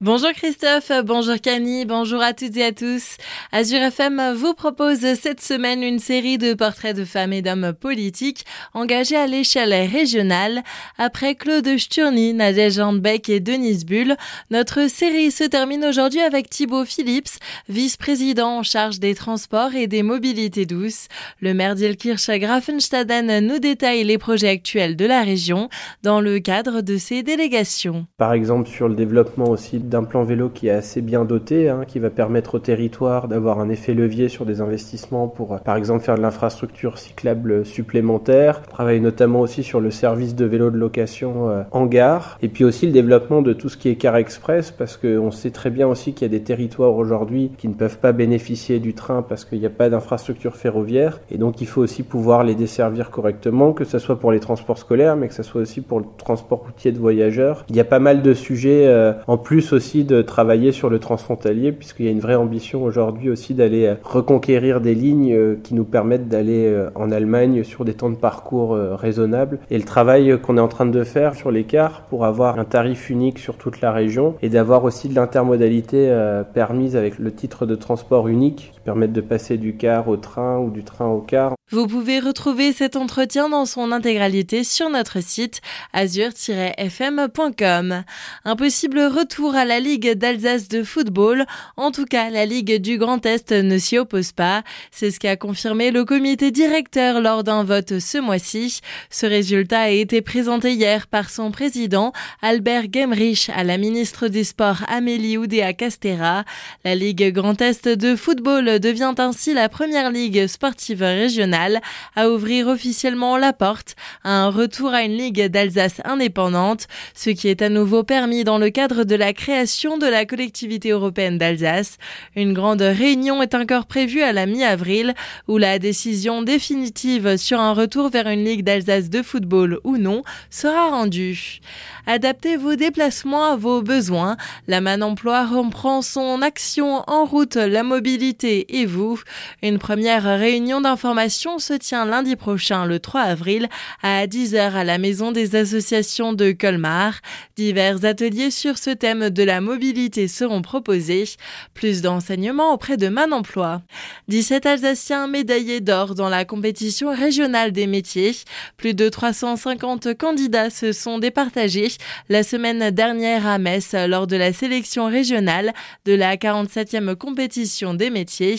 Bonjour Christophe, bonjour Camille, bonjour à toutes et à tous. Azure FM vous propose cette semaine une série de portraits de femmes et d'hommes politiques engagés à l'échelle régionale. Après Claude Sturny, Nadège Handbeck et Denise Bull, notre série se termine aujourd'hui avec Thibaut Phillips, vice-président en charge des transports et des mobilités douces. Le maire d'Ilkirch Grafenstaden nous détaille les projets actuels de la région dans le cadre de ses délégations. Par exemple sur le développement aussi d'un plan vélo qui est assez bien doté, hein, qui va permettre au territoire d'avoir un effet levier sur des investissements pour, par exemple, faire de l'infrastructure cyclable supplémentaire. On travaille notamment aussi sur le service de vélo de location euh, en gare, et puis aussi le développement de tout ce qui est car express, parce qu'on sait très bien aussi qu'il y a des territoires aujourd'hui qui ne peuvent pas bénéficier du train parce qu'il n'y a pas d'infrastructure ferroviaire, et donc il faut aussi pouvoir les desservir correctement, que ce soit pour les transports scolaires, mais que ce soit aussi pour le transport routier de voyageurs. Il y a pas mal de sujets euh, en plus aussi de travailler sur le transfrontalier, puisqu'il y a une vraie ambition aujourd'hui aussi d'aller euh, reconquérir des lignes euh, qui nous permettent d'aller euh, en Allemagne sur des temps de parcours raisonnables. Et le travail qu'on est en train de faire sur l'écart pour avoir un tarif unique sur toute la région et d'avoir aussi de l'intermodalité permise avec le titre de transport unique qui permettent de passer du car au train ou du train au car. Vous pouvez retrouver cet entretien dans son intégralité sur notre site azur-fm.com. Un possible retour à Ligue d'Alsace de football. En tout cas, la Ligue du Grand Est ne s'y oppose pas. C'est ce qu'a confirmé le comité directeur lors d'un vote ce mois-ci. Ce résultat a été présenté hier par son président, Albert Gemrich, à la ministre des Sports Amélie Oudéa Castera. La Ligue Grand Est de football devient ainsi la première ligue sportive régionale à ouvrir officiellement la porte à un retour à une Ligue d'Alsace indépendante, ce qui est à nouveau permis dans le cadre de la création de la collectivité européenne d'Alsace. Une grande réunion est encore prévue à la mi-avril où la décision définitive sur un retour vers une Ligue d'Alsace de football ou non sera rendue. Adaptez vos déplacements à vos besoins. La Man Emploi reprend son action en route, la mobilité et vous. Une première réunion d'information se tient lundi prochain, le 3 avril, à 10h à la Maison des associations de Colmar. Divers ateliers sur ce thème de la mobilité seront proposés. Plus d'enseignements auprès de Man Emploi. 17 Alsaciens médaillés d'or dans la compétition régionale des métiers. Plus de 350 candidats se sont départagés la semaine dernière à Metz lors de la sélection régionale de la 47e compétition des métiers.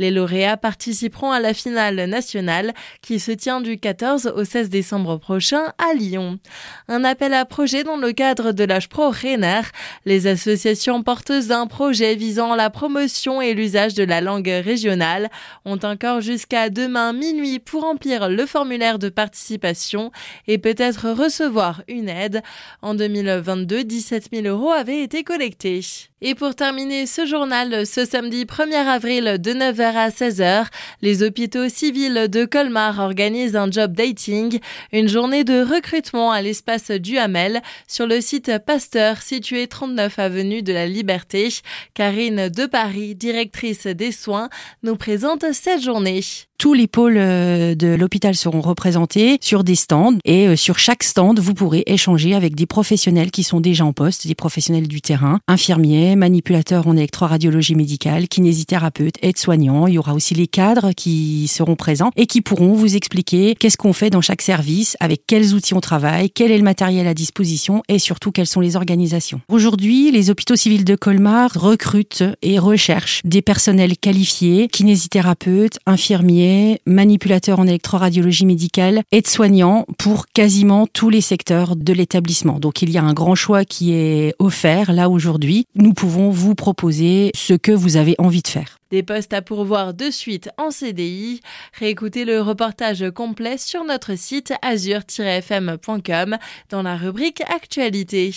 Les lauréats participeront à la finale nationale qui se tient du 14 au 16 décembre prochain à Lyon. Un appel à projet dans le cadre de l'âge pro Renner. Les associations porteuses d'un projet visant la promotion et l'usage de la langue régionale ont encore jusqu'à demain minuit pour remplir le formulaire de participation et peut-être recevoir une aide. En 2022, 17 000 euros avaient été collectés. Et pour terminer ce journal, ce samedi 1er avril de 9h à 16h, les hôpitaux civils de Colmar organisent un job dating, une journée de recrutement à l'espace du Hamel sur le site Pasteur situé 39 avenue de la Liberté. Karine de Paris, directrice des soins, nous présente cette journée tous les pôles euh, de l'hôpital seront représentés sur des stands et euh, sur chaque stand, vous pourrez échanger avec des professionnels qui sont déjà en poste, des professionnels du terrain, infirmiers, manipulateurs en électroradiologie médicale, kinésithérapeutes, aides-soignants. Il y aura aussi les cadres qui seront présents et qui pourront vous expliquer qu'est-ce qu'on fait dans chaque service, avec quels outils on travaille, quel est le matériel à disposition et surtout quelles sont les organisations. Aujourd'hui, les hôpitaux civils de Colmar recrutent et recherchent des personnels qualifiés, kinésithérapeutes, infirmiers, manipulateur en électroradiologie médicale, aide-soignant pour quasiment tous les secteurs de l'établissement. Donc il y a un grand choix qui est offert là aujourd'hui. Nous pouvons vous proposer ce que vous avez envie de faire. Des postes à pourvoir de suite en CDI. Réécoutez le reportage complet sur notre site azur-fm.com dans la rubrique Actualité.